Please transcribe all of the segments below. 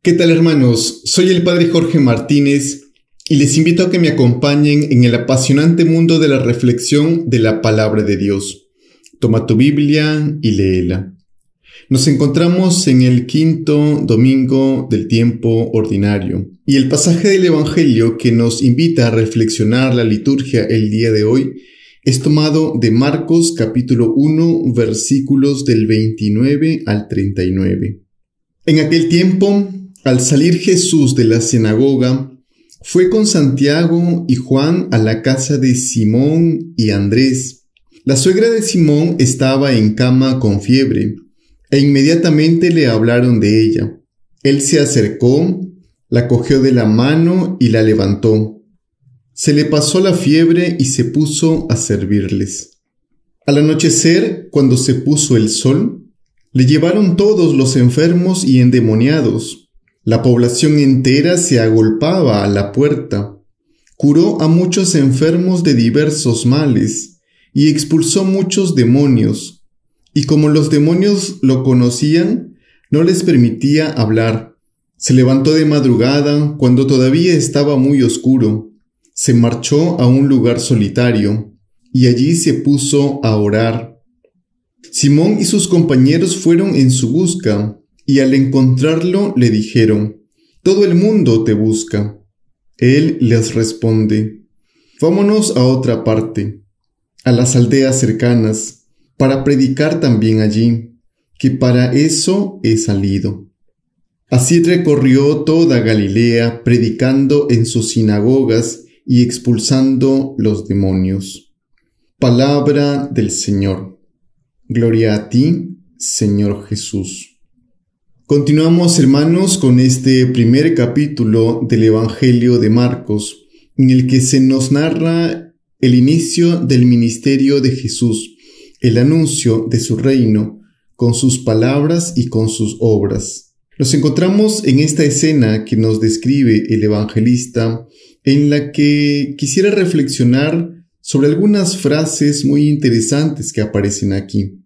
¿Qué tal hermanos? Soy el Padre Jorge Martínez y les invito a que me acompañen en el apasionante mundo de la reflexión de la palabra de Dios. Toma tu Biblia y léela. Nos encontramos en el quinto domingo del tiempo ordinario y el pasaje del Evangelio que nos invita a reflexionar la liturgia el día de hoy es tomado de Marcos capítulo 1 versículos del 29 al 39. En aquel tiempo al salir Jesús de la sinagoga, fue con Santiago y Juan a la casa de Simón y Andrés. La suegra de Simón estaba en cama con fiebre, e inmediatamente le hablaron de ella. Él se acercó, la cogió de la mano y la levantó. Se le pasó la fiebre y se puso a servirles. Al anochecer, cuando se puso el sol, le llevaron todos los enfermos y endemoniados la población entera se agolpaba a la puerta. Curó a muchos enfermos de diversos males y expulsó muchos demonios. Y como los demonios lo conocían, no les permitía hablar. Se levantó de madrugada cuando todavía estaba muy oscuro. Se marchó a un lugar solitario y allí se puso a orar. Simón y sus compañeros fueron en su busca y al encontrarlo le dijeron, Todo el mundo te busca. Él les responde, Vámonos a otra parte, a las aldeas cercanas, para predicar también allí, que para eso he salido. Así recorrió toda Galilea, predicando en sus sinagogas y expulsando los demonios. Palabra del Señor. Gloria a ti, Señor Jesús. Continuamos, hermanos, con este primer capítulo del Evangelio de Marcos, en el que se nos narra el inicio del ministerio de Jesús, el anuncio de su reino, con sus palabras y con sus obras. Nos encontramos en esta escena que nos describe el evangelista, en la que quisiera reflexionar sobre algunas frases muy interesantes que aparecen aquí.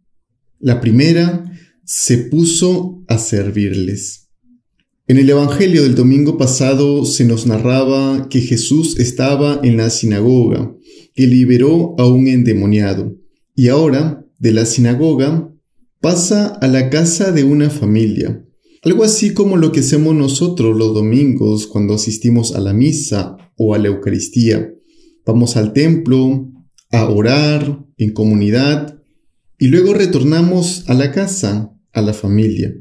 La primera se puso a servirles. En el Evangelio del domingo pasado se nos narraba que Jesús estaba en la sinagoga, que liberó a un endemoniado, y ahora, de la sinagoga, pasa a la casa de una familia, algo así como lo que hacemos nosotros los domingos cuando asistimos a la misa o a la Eucaristía. Vamos al templo a orar en comunidad y luego retornamos a la casa, a la familia.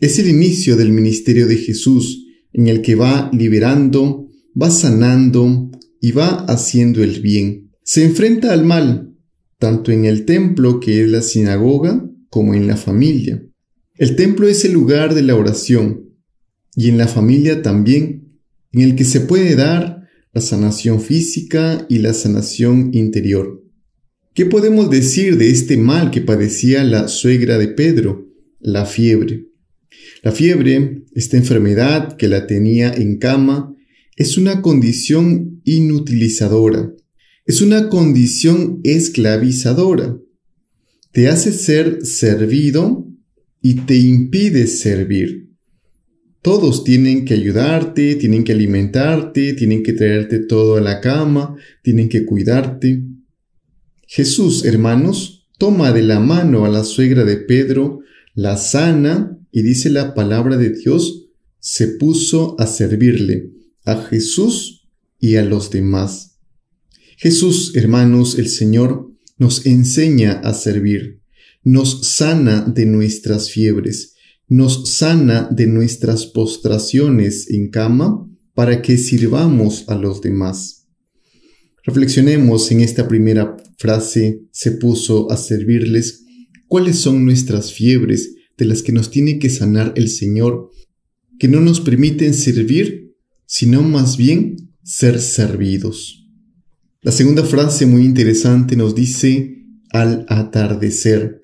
Es el inicio del ministerio de Jesús, en el que va liberando, va sanando y va haciendo el bien. Se enfrenta al mal, tanto en el templo, que es la sinagoga, como en la familia. El templo es el lugar de la oración, y en la familia también, en el que se puede dar la sanación física y la sanación interior. ¿Qué podemos decir de este mal que padecía la suegra de Pedro, la fiebre? La fiebre, esta enfermedad que la tenía en cama, es una condición inutilizadora, es una condición esclavizadora. Te hace ser servido y te impide servir. Todos tienen que ayudarte, tienen que alimentarte, tienen que traerte todo a la cama, tienen que cuidarte. Jesús, hermanos, toma de la mano a la suegra de Pedro, la sana y dice la palabra de Dios, se puso a servirle a Jesús y a los demás. Jesús, hermanos, el Señor, nos enseña a servir, nos sana de nuestras fiebres, nos sana de nuestras postraciones en cama para que sirvamos a los demás. Reflexionemos en esta primera frase, se puso a servirles, cuáles son nuestras fiebres de las que nos tiene que sanar el Señor, que no nos permiten servir, sino más bien ser servidos. La segunda frase muy interesante nos dice al atardecer,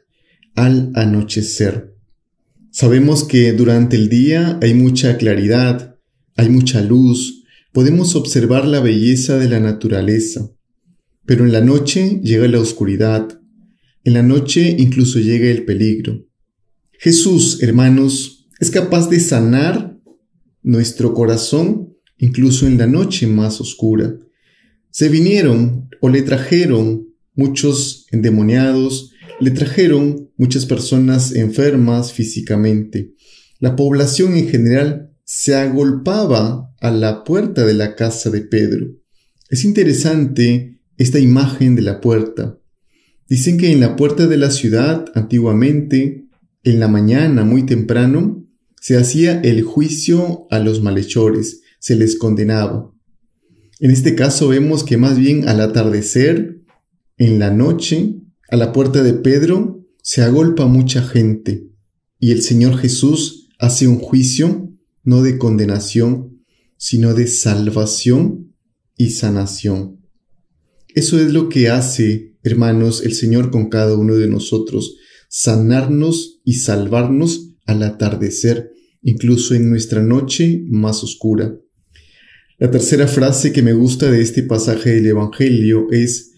al anochecer. Sabemos que durante el día hay mucha claridad, hay mucha luz, podemos observar la belleza de la naturaleza, pero en la noche llega la oscuridad, en la noche incluso llega el peligro. Jesús, hermanos, es capaz de sanar nuestro corazón incluso en la noche más oscura. Se vinieron o le trajeron muchos endemoniados, le trajeron muchas personas enfermas físicamente. La población en general se agolpaba a la puerta de la casa de Pedro. Es interesante esta imagen de la puerta. Dicen que en la puerta de la ciudad, antiguamente, en la mañana muy temprano, se hacía el juicio a los malhechores, se les condenaba. En este caso vemos que más bien al atardecer, en la noche, a la puerta de Pedro, se agolpa mucha gente y el Señor Jesús hace un juicio no de condenación, sino de salvación y sanación. Eso es lo que hace, hermanos, el Señor con cada uno de nosotros, sanarnos y salvarnos al atardecer, incluso en nuestra noche más oscura. La tercera frase que me gusta de este pasaje del Evangelio es,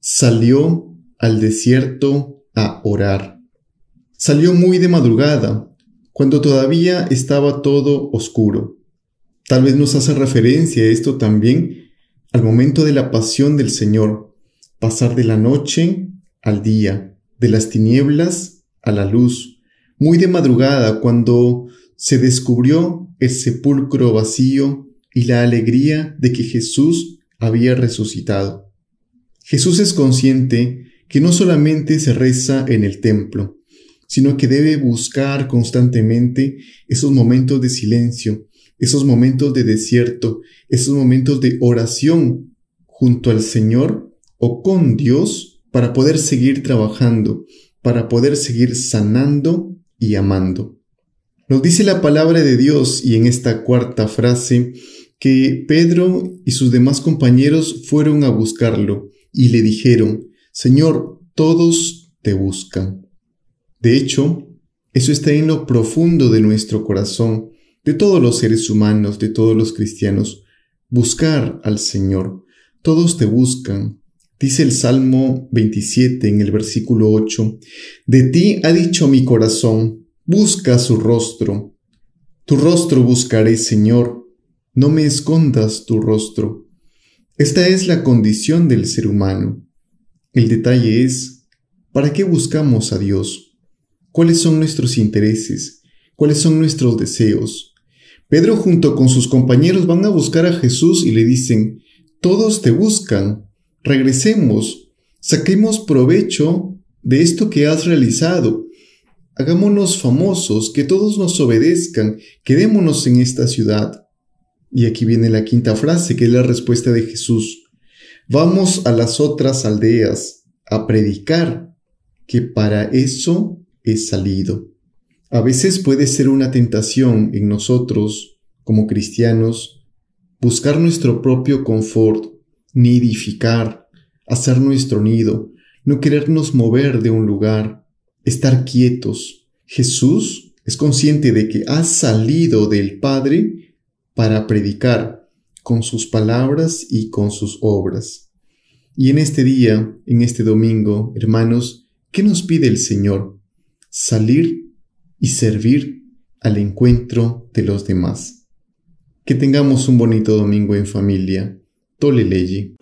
salió al desierto a orar. Salió muy de madrugada, cuando todavía estaba todo oscuro. Tal vez nos hace referencia a esto también al momento de la pasión del Señor, pasar de la noche al día, de las tinieblas a la luz, muy de madrugada cuando se descubrió el sepulcro vacío y la alegría de que Jesús había resucitado. Jesús es consciente que no solamente se reza en el templo, sino que debe buscar constantemente esos momentos de silencio, esos momentos de desierto, esos momentos de oración junto al Señor o con Dios para poder seguir trabajando, para poder seguir sanando y amando. Nos dice la palabra de Dios y en esta cuarta frase que Pedro y sus demás compañeros fueron a buscarlo y le dijeron, Señor, todos te buscan. De hecho, eso está en lo profundo de nuestro corazón, de todos los seres humanos, de todos los cristianos, buscar al Señor. Todos te buscan. Dice el Salmo 27 en el versículo 8, De ti ha dicho mi corazón, busca su rostro. Tu rostro buscaré, Señor, no me escondas tu rostro. Esta es la condición del ser humano. El detalle es, ¿para qué buscamos a Dios? ¿Cuáles son nuestros intereses? ¿Cuáles son nuestros deseos? Pedro junto con sus compañeros van a buscar a Jesús y le dicen, todos te buscan, regresemos, saquemos provecho de esto que has realizado, hagámonos famosos, que todos nos obedezcan, quedémonos en esta ciudad. Y aquí viene la quinta frase, que es la respuesta de Jesús. Vamos a las otras aldeas a predicar, que para eso he salido. A veces puede ser una tentación en nosotros, como cristianos, buscar nuestro propio confort, nidificar, hacer nuestro nido, no querernos mover de un lugar, estar quietos. Jesús es consciente de que ha salido del Padre para predicar con sus palabras y con sus obras. Y en este día, en este domingo, hermanos, ¿qué nos pide el Señor? Salir y servir al encuentro de los demás. Que tengamos un bonito domingo en familia. Tole leye.